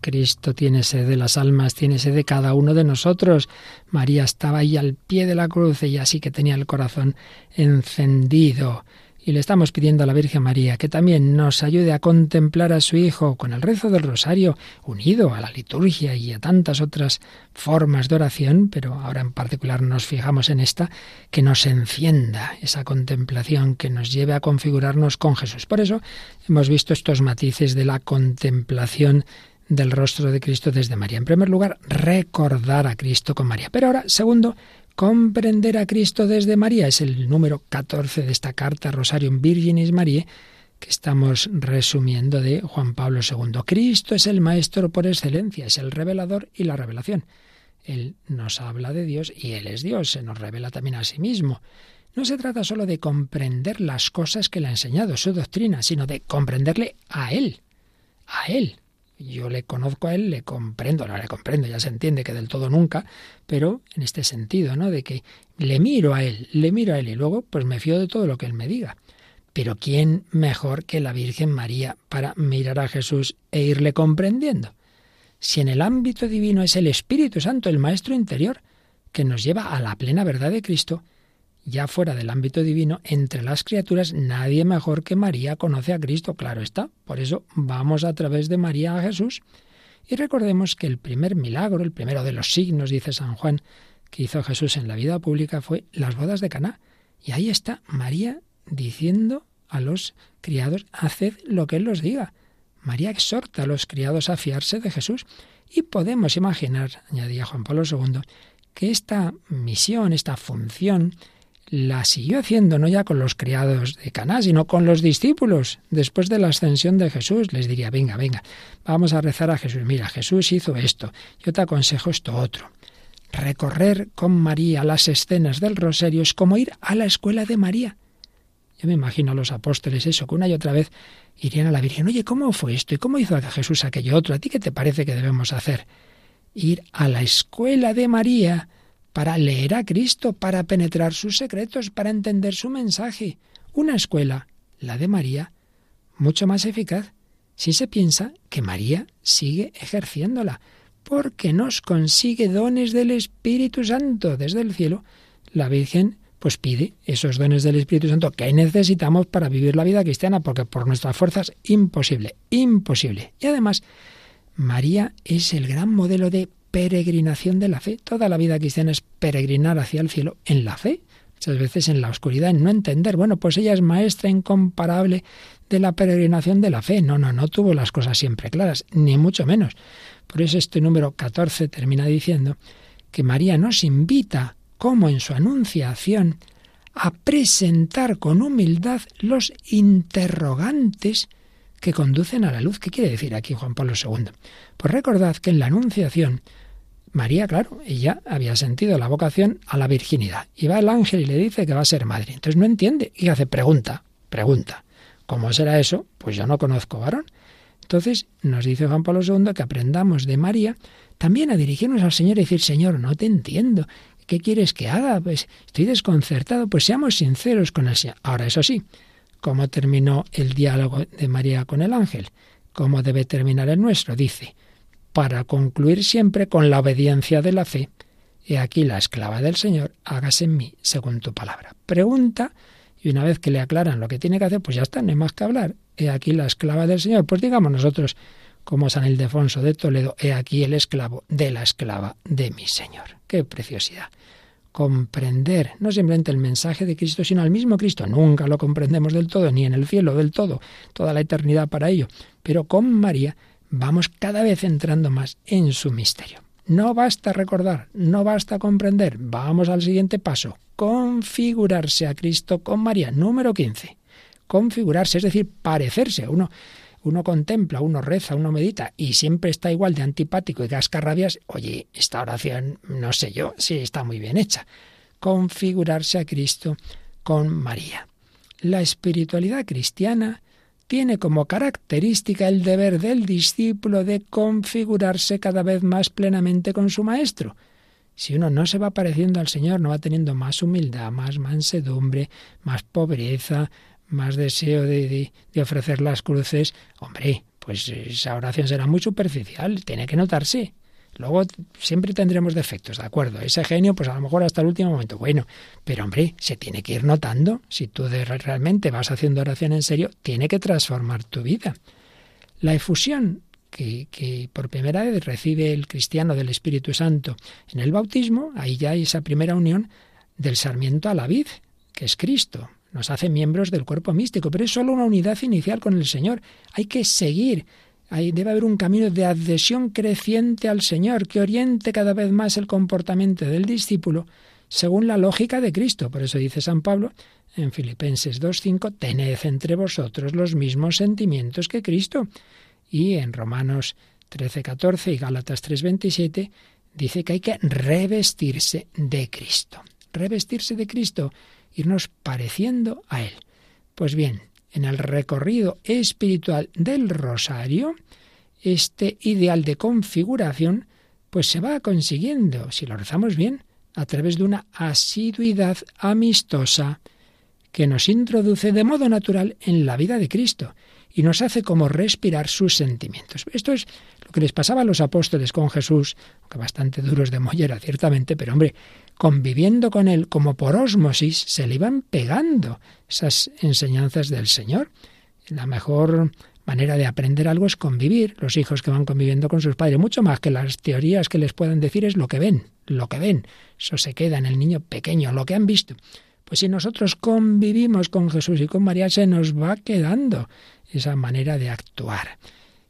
Cristo tiene sed de las almas, tiene sed de cada uno de nosotros. María estaba ahí al pie de la cruz y así que tenía el corazón encendido. Y le estamos pidiendo a la Virgen María que también nos ayude a contemplar a su Hijo con el rezo del rosario unido a la liturgia y a tantas otras formas de oración, pero ahora en particular nos fijamos en esta, que nos encienda esa contemplación, que nos lleve a configurarnos con Jesús. Por eso hemos visto estos matices de la contemplación del rostro de Cristo desde María. En primer lugar, recordar a Cristo con María. Pero ahora, segundo, comprender a Cristo desde María. Es el número 14 de esta carta Rosarium Virginis Mariae que estamos resumiendo de Juan Pablo II. Cristo es el Maestro por excelencia, es el revelador y la revelación. Él nos habla de Dios y Él es Dios, se nos revela también a sí mismo. No se trata solo de comprender las cosas que le ha enseñado, su doctrina, sino de comprenderle a Él, a Él, yo le conozco a él, le comprendo, no le comprendo, ya se entiende que del todo nunca, pero en este sentido, ¿no? De que le miro a él, le miro a él y luego pues me fío de todo lo que él me diga. Pero ¿quién mejor que la Virgen María para mirar a Jesús e irle comprendiendo? Si en el ámbito divino es el Espíritu Santo, el Maestro interior, que nos lleva a la plena verdad de Cristo, ya fuera del ámbito divino, entre las criaturas, nadie mejor que María conoce a Cristo, claro está. Por eso vamos a través de María a Jesús. Y recordemos que el primer milagro, el primero de los signos, dice San Juan, que hizo Jesús en la vida pública fue las bodas de Caná. Y ahí está María diciendo a los criados, haced lo que Él los diga. María exhorta a los criados a fiarse de Jesús. Y podemos imaginar, añadía Juan Pablo II, que esta misión, esta función, la siguió haciendo no ya con los criados de Caná, sino con los discípulos. Después de la ascensión de Jesús, les diría, venga, venga, vamos a rezar a Jesús. Mira, Jesús hizo esto, yo te aconsejo esto otro. Recorrer con María las escenas del rosario es como ir a la escuela de María. Yo me imagino a los apóstoles eso, que una y otra vez irían a la Virgen, oye, ¿cómo fue esto? ¿Y cómo hizo Jesús aquello otro? ¿A ti qué te parece que debemos hacer? Ir a la escuela de María, para leer a Cristo, para penetrar sus secretos, para entender su mensaje. Una escuela, la de María, mucho más eficaz si se piensa que María sigue ejerciéndola, porque nos consigue dones del Espíritu Santo desde el cielo. La Virgen pues pide esos dones del Espíritu Santo que necesitamos para vivir la vida cristiana, porque por nuestras fuerzas imposible, imposible. Y además, María es el gran modelo de peregrinación de la fe. Toda la vida cristiana es peregrinar hacia el cielo en la fe. Muchas veces en la oscuridad, en no entender. Bueno, pues ella es maestra incomparable de la peregrinación de la fe. No, no, no tuvo las cosas siempre claras, ni mucho menos. Por eso este número 14 termina diciendo que María nos invita, como en su anunciación, a presentar con humildad los interrogantes que conducen a la luz. ¿Qué quiere decir aquí Juan Pablo II? Pues recordad que en la Anunciación María, claro, ella había sentido la vocación a la virginidad. Y va el ángel y le dice que va a ser madre. Entonces no entiende y hace pregunta, pregunta. ¿Cómo será eso? Pues yo no conozco varón. Entonces nos dice Juan Pablo II que aprendamos de María también a dirigirnos al Señor y decir, Señor, no te entiendo. ¿Qué quieres que haga? Pues estoy desconcertado. Pues seamos sinceros con el Señor. Ahora, eso sí, ¿cómo terminó el diálogo de María con el ángel? ¿Cómo debe terminar el nuestro? Dice, para concluir siempre con la obediencia de la fe. He aquí la esclava del Señor, hágase en mí según tu palabra. Pregunta, y una vez que le aclaran lo que tiene que hacer, pues ya está, no hay más que hablar. He aquí la esclava del Señor. Pues digamos nosotros, como San Ildefonso de Toledo, he aquí el esclavo de la esclava de mi Señor. ¡Qué preciosidad! Comprender no simplemente el mensaje de Cristo, sino al mismo Cristo. Nunca lo comprendemos del todo, ni en el cielo del todo, toda la eternidad para ello. Pero con María vamos cada vez entrando más en su misterio. No basta recordar, no basta comprender, vamos al siguiente paso, configurarse a Cristo con María. Número 15. Configurarse, es decir, parecerse. Uno, uno contempla, uno reza, uno medita y siempre está igual de antipático y rabias. Oye, esta oración, no sé yo, sí está muy bien hecha. Configurarse a Cristo con María. La espiritualidad cristiana tiene como característica el deber del discípulo de configurarse cada vez más plenamente con su maestro. Si uno no se va pareciendo al Señor, no va teniendo más humildad, más mansedumbre, más pobreza, más deseo de, de, ofrecer las cruces, hombre, pues esa oración será muy superficial, tiene que notarse. Luego siempre tendremos defectos, ¿de acuerdo? Ese genio, pues a lo mejor hasta el último momento. Bueno, pero hombre, se tiene que ir notando. Si tú de- realmente vas haciendo oración en serio, tiene que transformar tu vida. La efusión que, que por primera vez recibe el cristiano del Espíritu Santo en el bautismo, ahí ya hay esa primera unión del sarmiento a la vid, que es Cristo. Nos hace miembros del cuerpo místico, pero es solo una unidad inicial con el Señor. Hay que seguir. Ahí debe haber un camino de adhesión creciente al Señor que oriente cada vez más el comportamiento del discípulo según la lógica de Cristo. Por eso dice San Pablo en Filipenses 2.5, tened entre vosotros los mismos sentimientos que Cristo. Y en Romanos 13.14 y Gálatas 3.27 dice que hay que revestirse de Cristo. Revestirse de Cristo, irnos pareciendo a Él. Pues bien, en el recorrido espiritual del rosario, este ideal de configuración, pues se va consiguiendo, si lo rezamos bien, a través de una asiduidad amistosa que nos introduce de modo natural en la vida de Cristo y nos hace como respirar sus sentimientos. Esto es lo que les pasaba a los apóstoles con Jesús, que bastante duros de mollera ciertamente, pero hombre, conviviendo con él como por ósmosis, se le iban pegando esas enseñanzas del Señor. La mejor manera de aprender algo es convivir. Los hijos que van conviviendo con sus padres, mucho más que las teorías que les puedan decir, es lo que ven, lo que ven. Eso se queda en el niño pequeño, lo que han visto. Pues si nosotros convivimos con Jesús y con María, se nos va quedando esa manera de actuar.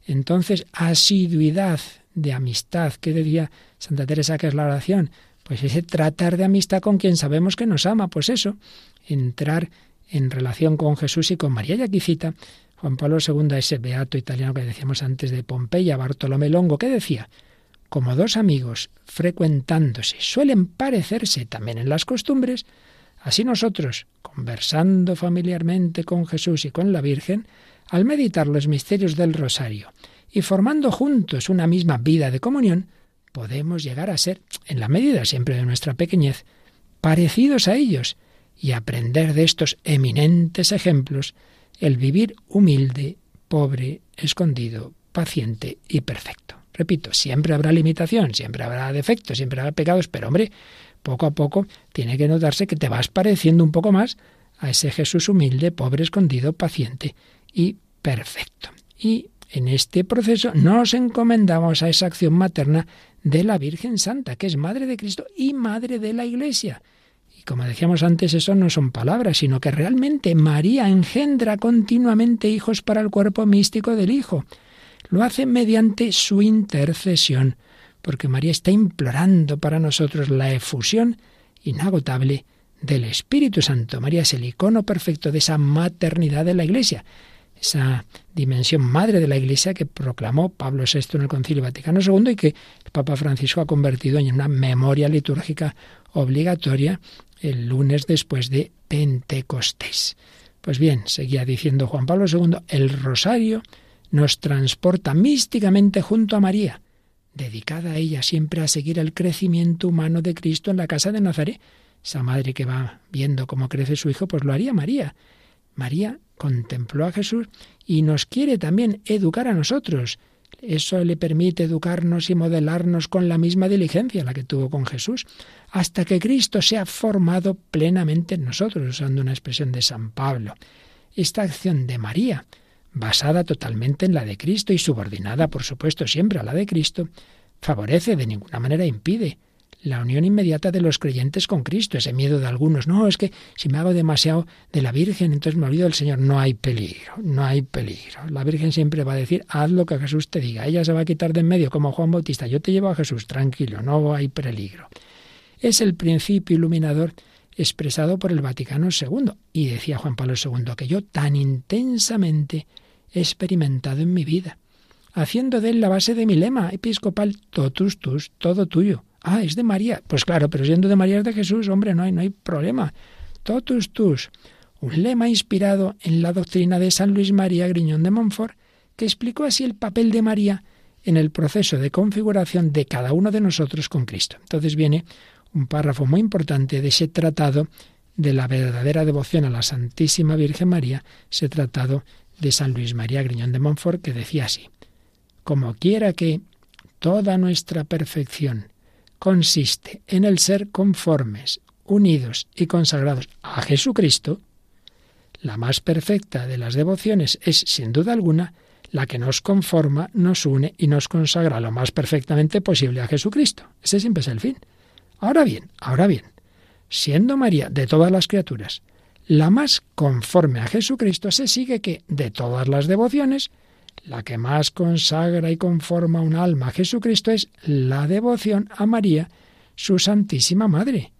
Entonces, asiduidad de amistad, ¿qué decía Santa Teresa que es la oración? Pues ese tratar de amistad con quien sabemos que nos ama, pues eso, entrar en relación con Jesús y con María. Y aquí cita Juan Pablo II, ese beato italiano que decíamos antes de Pompeya, Bartolomé Longo, que decía, como dos amigos frecuentándose suelen parecerse también en las costumbres, así nosotros, conversando familiarmente con Jesús y con la Virgen, al meditar los misterios del rosario y formando juntos una misma vida de comunión, podemos llegar a ser, en la medida siempre de nuestra pequeñez, parecidos a ellos y aprender de estos eminentes ejemplos el vivir humilde, pobre, escondido, paciente y perfecto. Repito, siempre habrá limitación, siempre habrá defectos, siempre habrá pecados, pero hombre, poco a poco tiene que notarse que te vas pareciendo un poco más a ese Jesús humilde, pobre, escondido, paciente y perfecto. Y en este proceso nos encomendamos a esa acción materna de la Virgen Santa, que es Madre de Cristo y Madre de la Iglesia. Y como decíamos antes, eso no son palabras, sino que realmente María engendra continuamente hijos para el cuerpo místico del Hijo. Lo hace mediante su intercesión, porque María está implorando para nosotros la efusión inagotable del Espíritu Santo. María es el icono perfecto de esa maternidad de la Iglesia, esa dimensión madre de la Iglesia que proclamó Pablo VI en el Concilio Vaticano II y que el Papa Francisco ha convertido en una memoria litúrgica obligatoria el lunes después de Pentecostés. Pues bien, seguía diciendo Juan Pablo II, el rosario nos transporta místicamente junto a María, dedicada a ella siempre a seguir el crecimiento humano de Cristo en la casa de Nazaret. Esa madre que va viendo cómo crece su hijo, pues lo haría María. María contempló a Jesús y nos quiere también educar a nosotros. Eso le permite educarnos y modelarnos con la misma diligencia la que tuvo con Jesús, hasta que Cristo sea formado plenamente en nosotros, usando una expresión de San Pablo. Esta acción de María, basada totalmente en la de Cristo y subordinada, por supuesto, siempre a la de Cristo, favorece, de ninguna manera impide, la unión inmediata de los creyentes con Cristo, ese miedo de algunos, no, es que si me hago demasiado de la Virgen, entonces me olvido del Señor, no hay peligro, no hay peligro. La Virgen siempre va a decir, haz lo que Jesús te diga, ella se va a quitar de en medio como Juan Bautista, yo te llevo a Jesús, tranquilo, no hay peligro. Es el principio iluminador expresado por el Vaticano II, y decía Juan Pablo II, que yo tan intensamente he experimentado en mi vida, haciendo de él la base de mi lema episcopal, totus tus, todo tuyo. Ah, es de María. Pues claro, pero siendo de María es de Jesús, hombre, no hay, no hay problema. Totus tus, un lema inspirado en la doctrina de San Luis María Griñón de Montfort, que explicó así el papel de María en el proceso de configuración de cada uno de nosotros con Cristo. Entonces viene un párrafo muy importante de ese tratado de la verdadera devoción a la Santísima Virgen María, ese tratado de San Luis María Griñón de Montfort, que decía así, como quiera que toda nuestra perfección consiste en el ser conformes, unidos y consagrados a Jesucristo, la más perfecta de las devociones es, sin duda alguna, la que nos conforma, nos une y nos consagra lo más perfectamente posible a Jesucristo. Ese siempre es el fin. Ahora bien, ahora bien, siendo María de todas las criaturas la más conforme a Jesucristo, se sigue que de todas las devociones, la que más consagra y conforma un alma a Jesucristo es la devoción a María, su Santísima Madre,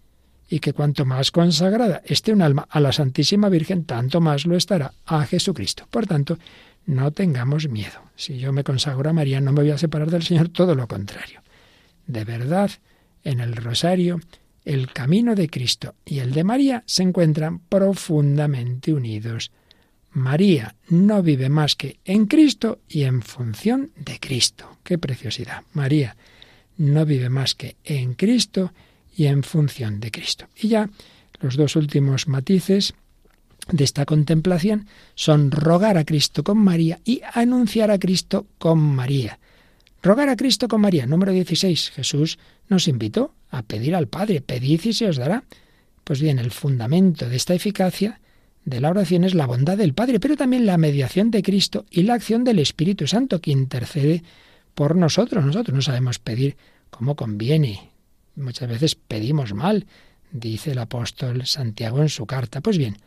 y que cuanto más consagrada esté un alma a la Santísima Virgen, tanto más lo estará a Jesucristo. Por tanto, no tengamos miedo. Si yo me consagro a María, no me voy a separar del Señor, todo lo contrario. De verdad, en el rosario, el camino de Cristo y el de María se encuentran profundamente unidos. María no vive más que en Cristo y en función de Cristo. ¡Qué preciosidad! María no vive más que en Cristo y en función de Cristo. Y ya los dos últimos matices de esta contemplación son rogar a Cristo con María y anunciar a Cristo con María. Rogar a Cristo con María, número 16. Jesús nos invitó a pedir al Padre, pedid y se os dará. Pues bien, el fundamento de esta eficacia de la oración es la bondad del Padre, pero también la mediación de Cristo y la acción del Espíritu Santo que intercede por nosotros. Nosotros no sabemos pedir como conviene. Muchas veces pedimos mal, dice el apóstol Santiago en su carta. Pues bien,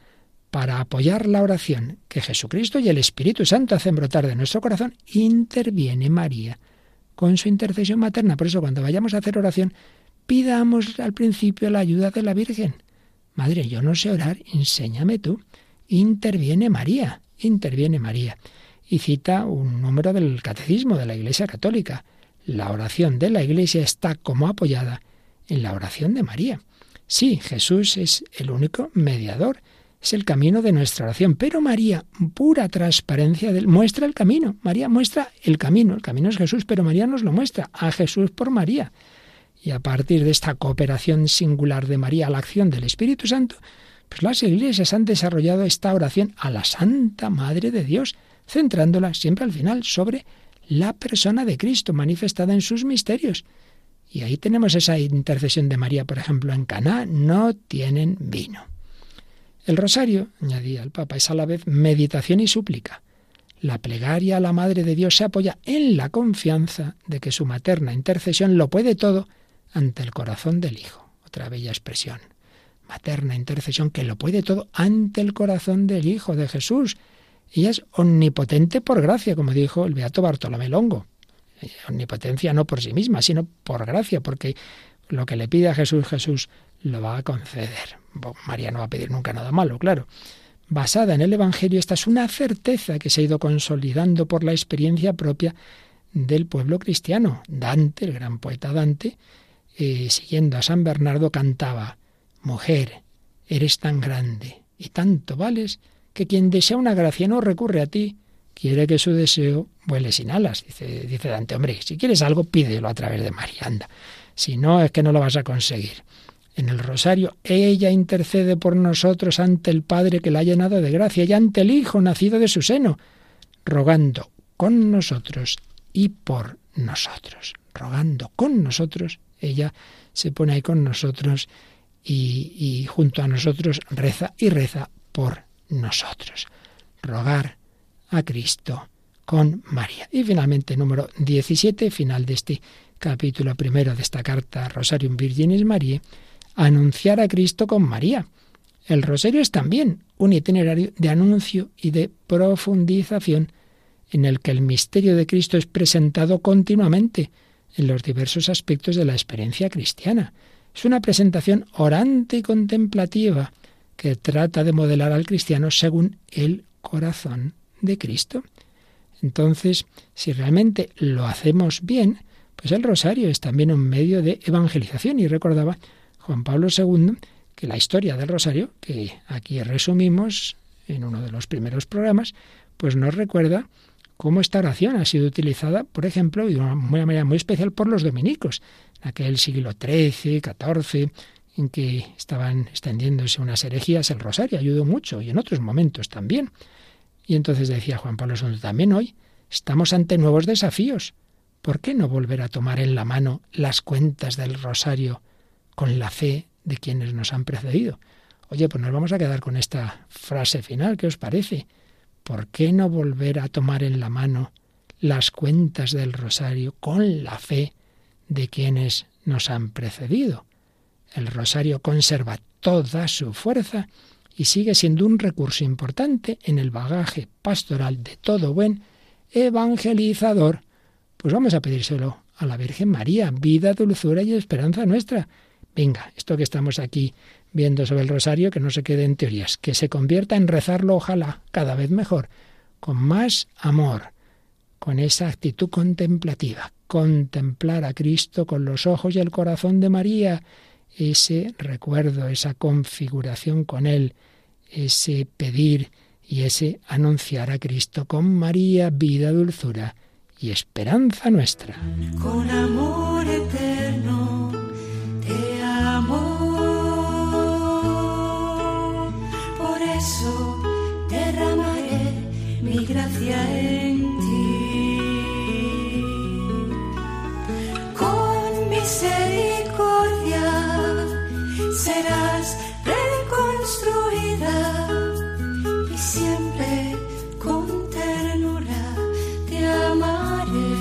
para apoyar la oración que Jesucristo y el Espíritu Santo hacen brotar de nuestro corazón, interviene María con su intercesión materna. Por eso cuando vayamos a hacer oración, pidamos al principio la ayuda de la Virgen. Madre, yo no sé orar, enséñame tú. Interviene María, interviene María. Y cita un número del Catecismo de la Iglesia Católica. La oración de la Iglesia está como apoyada en la oración de María. Sí, Jesús es el único mediador, es el camino de nuestra oración, pero María, pura transparencia, muestra el camino. María muestra el camino, el camino es Jesús, pero María nos lo muestra, a Jesús por María. Y a partir de esta cooperación singular de María a la acción del Espíritu Santo, pues las iglesias han desarrollado esta oración a la Santa Madre de Dios, centrándola siempre al final sobre la persona de Cristo manifestada en sus misterios. Y ahí tenemos esa intercesión de María, por ejemplo, en Caná, no tienen vino. El rosario, añadía el Papa, es a la vez meditación y súplica. La plegaria a la Madre de Dios se apoya en la confianza de que su materna intercesión lo puede todo ante el corazón del Hijo. Otra bella expresión. Materna intercesión que lo puede todo ante el corazón del Hijo de Jesús. Y es omnipotente por gracia, como dijo el beato Bartolomé Longo. Eh, omnipotencia no por sí misma, sino por gracia, porque lo que le pide a Jesús, Jesús lo va a conceder. María no va a pedir nunca nada malo, claro. Basada en el Evangelio, esta es una certeza que se ha ido consolidando por la experiencia propia del pueblo cristiano. Dante, el gran poeta Dante, eh, siguiendo a San Bernardo, cantaba, Mujer, eres tan grande y tanto vales que quien desea una gracia no recurre a ti, quiere que su deseo vuele sin alas. Dice, dice Dante, hombre, si quieres algo, pídelo a través de María, anda. Si no, es que no lo vas a conseguir en el rosario, ella intercede por nosotros ante el Padre que la ha llenado de gracia y ante el Hijo nacido de su seno, rogando con nosotros y por nosotros. Rogando con nosotros, ella se pone ahí con nosotros y, junto a nosotros reza y reza por nosotros. Rogar a Cristo con María. Y finalmente, número 17, final de este capítulo primero de esta carta Rosarium Virginis Mariae, anunciar a Cristo con María. El rosario es también un itinerario de anuncio y de profundización en el que el misterio de Cristo es presentado continuamente en los diversos aspectos de la experiencia cristiana. Es una presentación orante y contemplativa que trata de modelar al cristiano según el corazón de Cristo. Entonces, si realmente lo hacemos bien, pues el rosario es también un medio de evangelización. Y recordaba Juan Pablo II que la historia del rosario, que aquí resumimos en uno de los primeros programas, pues nos recuerda cómo esta oración ha sido utilizada, por ejemplo, de una manera muy especial por los dominicos, en aquel siglo XIII, XIV, en que estaban extendiéndose unas herejías, el rosario ayudó mucho y en otros momentos también. Y entonces decía Juan Pablo II, también hoy estamos ante nuevos desafíos ¿por qué no volver a tomar en la mano las cuentas del rosario con la fe de quienes nos han precedido? Oye, pues nos vamos a quedar con esta frase final, ¿qué os parece? ¿Por qué no volver a tomar en la mano las cuentas del rosario con la fe de quienes nos han precedido? El rosario conserva toda su fuerza y sigue siendo un recurso importante en el bagaje pastoral de todo buen evangelizador. Pues vamos a pedírselo a la Virgen María, vida, dulzura y esperanza nuestra. Venga, esto que estamos aquí viendo sobre el rosario, que no se quede en teorías, que se convierta en rezarlo, ojalá, cada vez mejor, con más amor, con esa actitud contemplativa, contemplar a Cristo con los ojos y el corazón de María, ese recuerdo, esa configuración con Él, ese pedir y ese anunciar a Cristo con María, vida, dulzura y esperanza nuestra. Con amor eterno Por eso derramaré mi gracia en ti. Con misericordia serás reconstruida y siempre con ternura te amaré.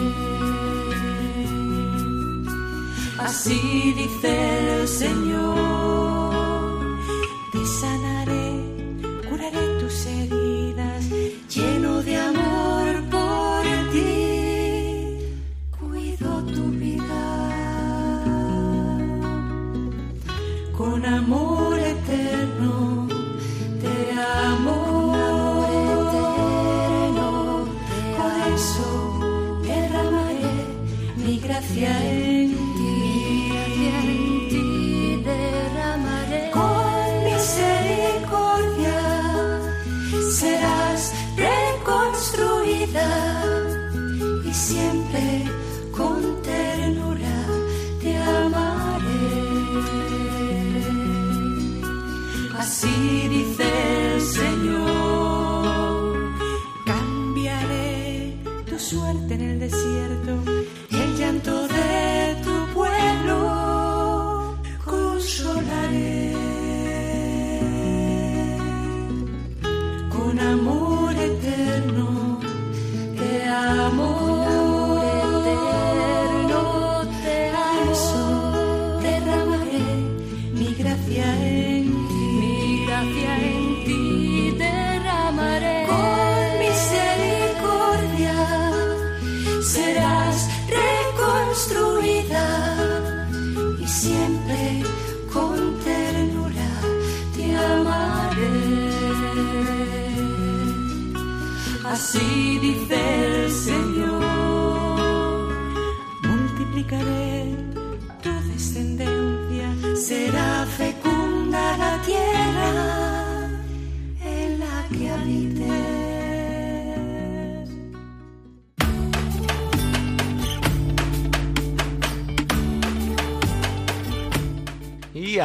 Así dice el Señor,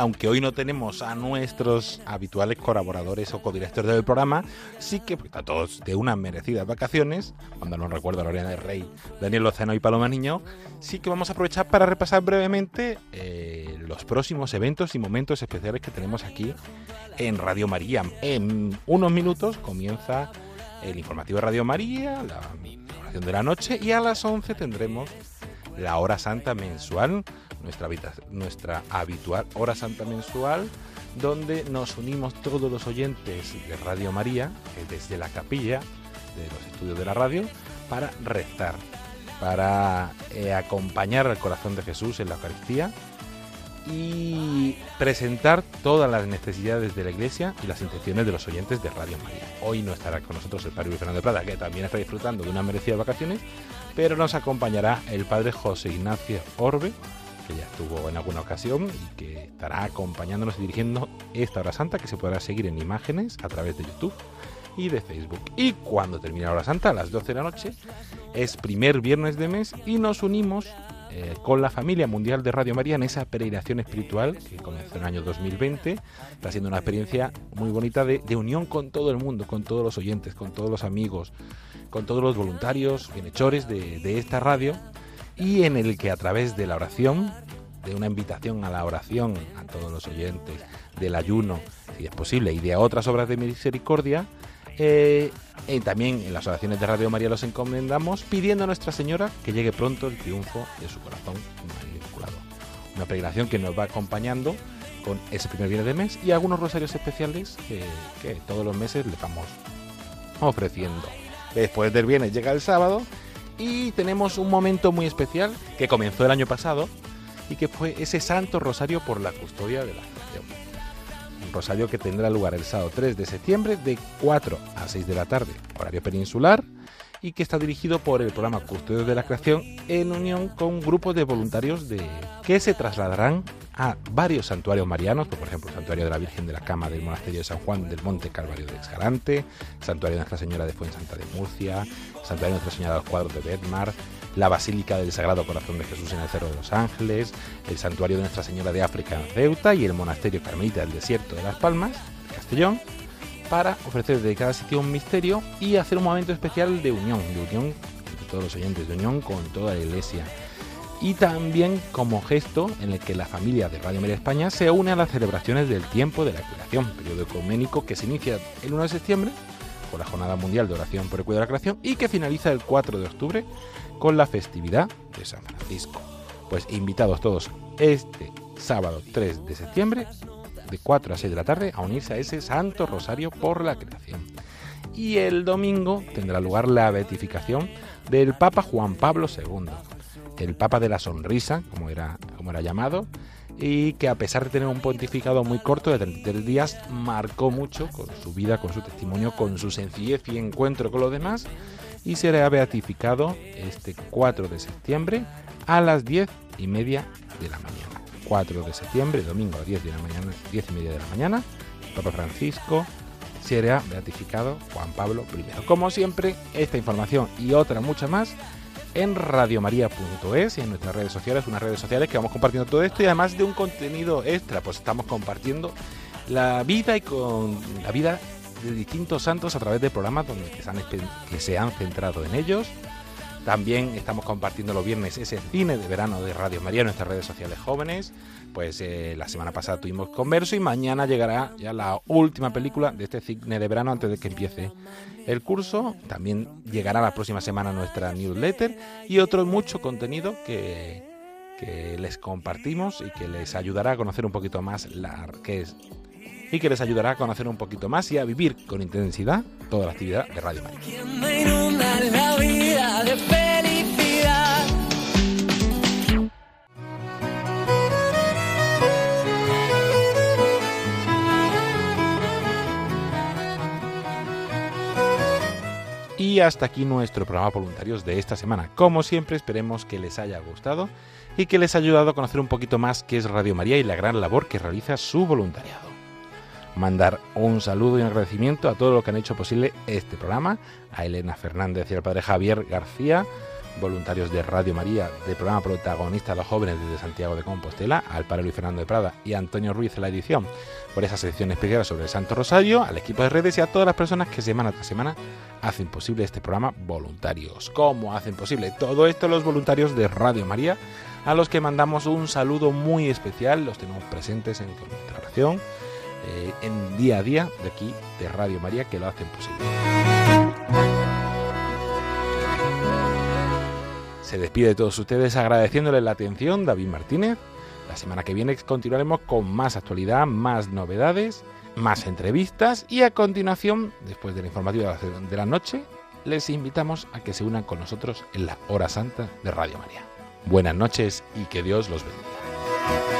aunque hoy no tenemos a nuestros habituales colaboradores o codirectores del programa, sí que porque están todos de unas merecidas vacaciones, cuando nos recuerda Lorena del Rey, Daniel Lozano y Paloma Niño, sí que vamos a aprovechar para repasar brevemente eh, los próximos eventos y momentos especiales que tenemos aquí en Radio María. En unos minutos comienza el informativo de Radio María, la oración de la noche, y a las 11 tendremos la hora santa mensual, nuestra, nuestra habitual hora santa mensual, donde nos unimos todos los oyentes de Radio María, eh, desde la capilla de los estudios de la radio, para rezar, para eh, acompañar al corazón de Jesús en la Eucaristía y presentar todas las necesidades de la Iglesia y las intenciones de los oyentes de Radio María. Hoy no estará con nosotros el Padre Luis Fernando Prada, que también está disfrutando de unas merecidas vacaciones, pero nos acompañará el Padre José Ignacio Orbe, que ya estuvo en alguna ocasión y que estará acompañándonos y dirigiendo esta hora santa que se podrá seguir en imágenes a través de YouTube y de Facebook. Y cuando termine la hora santa, a las 12 de la noche, es primer viernes de mes y nos unimos eh, con la familia mundial de Radio María en esa peregrinación espiritual que comenzó en el año 2020. Está siendo una experiencia muy bonita de, unión con todo el mundo, con todos los oyentes, con todos los amigos, con todos los voluntarios, bienhechores de esta radio y en el que a través de la oración, de una invitación a la oración a todos los oyentes, del ayuno, si es posible, y de otras obras de misericordia, eh, y también en las oraciones de Radio María los encomendamos pidiendo a Nuestra Señora que llegue pronto el triunfo de su corazón inmaculado. Una peregrinación que nos va acompañando con ese primer viernes de mes y algunos rosarios especiales que, que todos los meses le vamos ofreciendo. Después del viernes llega el sábado y tenemos un momento muy especial que comenzó el año pasado y que fue ese Santo Rosario por la custodia de la creación. Un rosario que tendrá lugar el sábado 3 de septiembre de 4 a 6 de la tarde, horario peninsular, y que está dirigido por el programa Custodios de la Creación en unión con un grupo de voluntarios de que se trasladarán a varios santuarios marianos, por ejemplo, el Santuario de la Virgen de la Cama del Monasterio de San Juan del Monte Calvario de Exgarante, Santuario de Nuestra Señora de Fuensanta de Murcia, Santuario de Nuestra Señora de los Cuadros de Bedmar, la Basílica del Sagrado Corazón de Jesús en el Cerro de los Ángeles, el Santuario de Nuestra Señora de África en Ceuta y el Monasterio Carmelita del Desierto de Las Palmas, Castellón, para ofrecer de cada sitio un misterio y hacer un momento especial de unión, de unión entre todos los oyentes, de unión con toda la Iglesia. Y también como gesto en el que la familia de Radio María España se une a las celebraciones del tiempo de la creación, periodo ecuménico que se inicia el 1 de septiembre con la Jornada Mundial de Oración por el Cuidado de la Creación y que finaliza el 4 de octubre con la festividad de San Francisco. Pues invitados todos este sábado 3 de septiembre de 4 a 6 de la tarde a unirse a ese Santo Rosario por la Creación. Y el domingo tendrá lugar la beatificación del Papa Juan Pablo II, el Papa de la Sonrisa, como era, como era llamado, y que a pesar de tener un pontificado muy corto de 33 días, marcó mucho con su vida, con su testimonio, con su sencillez y encuentro con los demás, y será beatificado este 4 de septiembre a las 10 y media de la mañana. 4 de septiembre, domingo a 10 de la mañana, 10 y media de la mañana, Papa Francisco será beatificado Juan Pablo I. Como siempre, esta información y otra mucha más en radiomaria.es y en nuestras redes sociales, unas redes sociales que vamos compartiendo todo esto y además de un contenido extra, pues estamos compartiendo la vida y con la vida de distintos santos a través de programas donde se han, que se han centrado en ellos. También estamos compartiendo los viernes ese cine de verano de Radio María en nuestras redes sociales jóvenes. Pues eh, la semana pasada tuvimos Converso y mañana llegará ya la última película de este cine de verano antes de que empiece el curso. También llegará la próxima semana nuestra newsletter y otro mucho contenido que, que les compartimos y que les ayudará a conocer un poquito más la que es y que les ayudará a conocer un poquito más y a vivir con intensidad toda la actividad de Radio María. Y hasta aquí nuestro programa voluntarios de esta semana. Como siempre, esperemos que les haya gustado y que les haya ayudado a conocer un poquito más qué es Radio María y la gran labor que realiza su voluntariado. Mandar un saludo y un agradecimiento a todos los que han hecho posible este programa, a Elena Fernández y al padre Javier García, voluntarios de Radio María, del programa protagonista de los jóvenes desde Santiago de Compostela, al padre Luis Fernando de Prada y Antonio Ruiz en la edición, por esa sección especial sobre el Santo Rosario, al equipo de redes y a todas las personas que semana tras semana hacen posible este programa voluntarios. ¿Cómo hacen posible todo esto los voluntarios de Radio María? A los que mandamos un saludo muy especial, los tenemos presentes en nuestra oración, eh, en día a día de aquí de Radio María que lo hacen posible. Se despide de todos ustedes agradeciéndoles la atención David Martínez. La semana que viene continuaremos con más actualidad, más novedades, más entrevistas y a continuación, después de la informativa de la noche, les invitamos a que se unan con nosotros en la hora santa de Radio María. Buenas noches y que Dios los bendiga.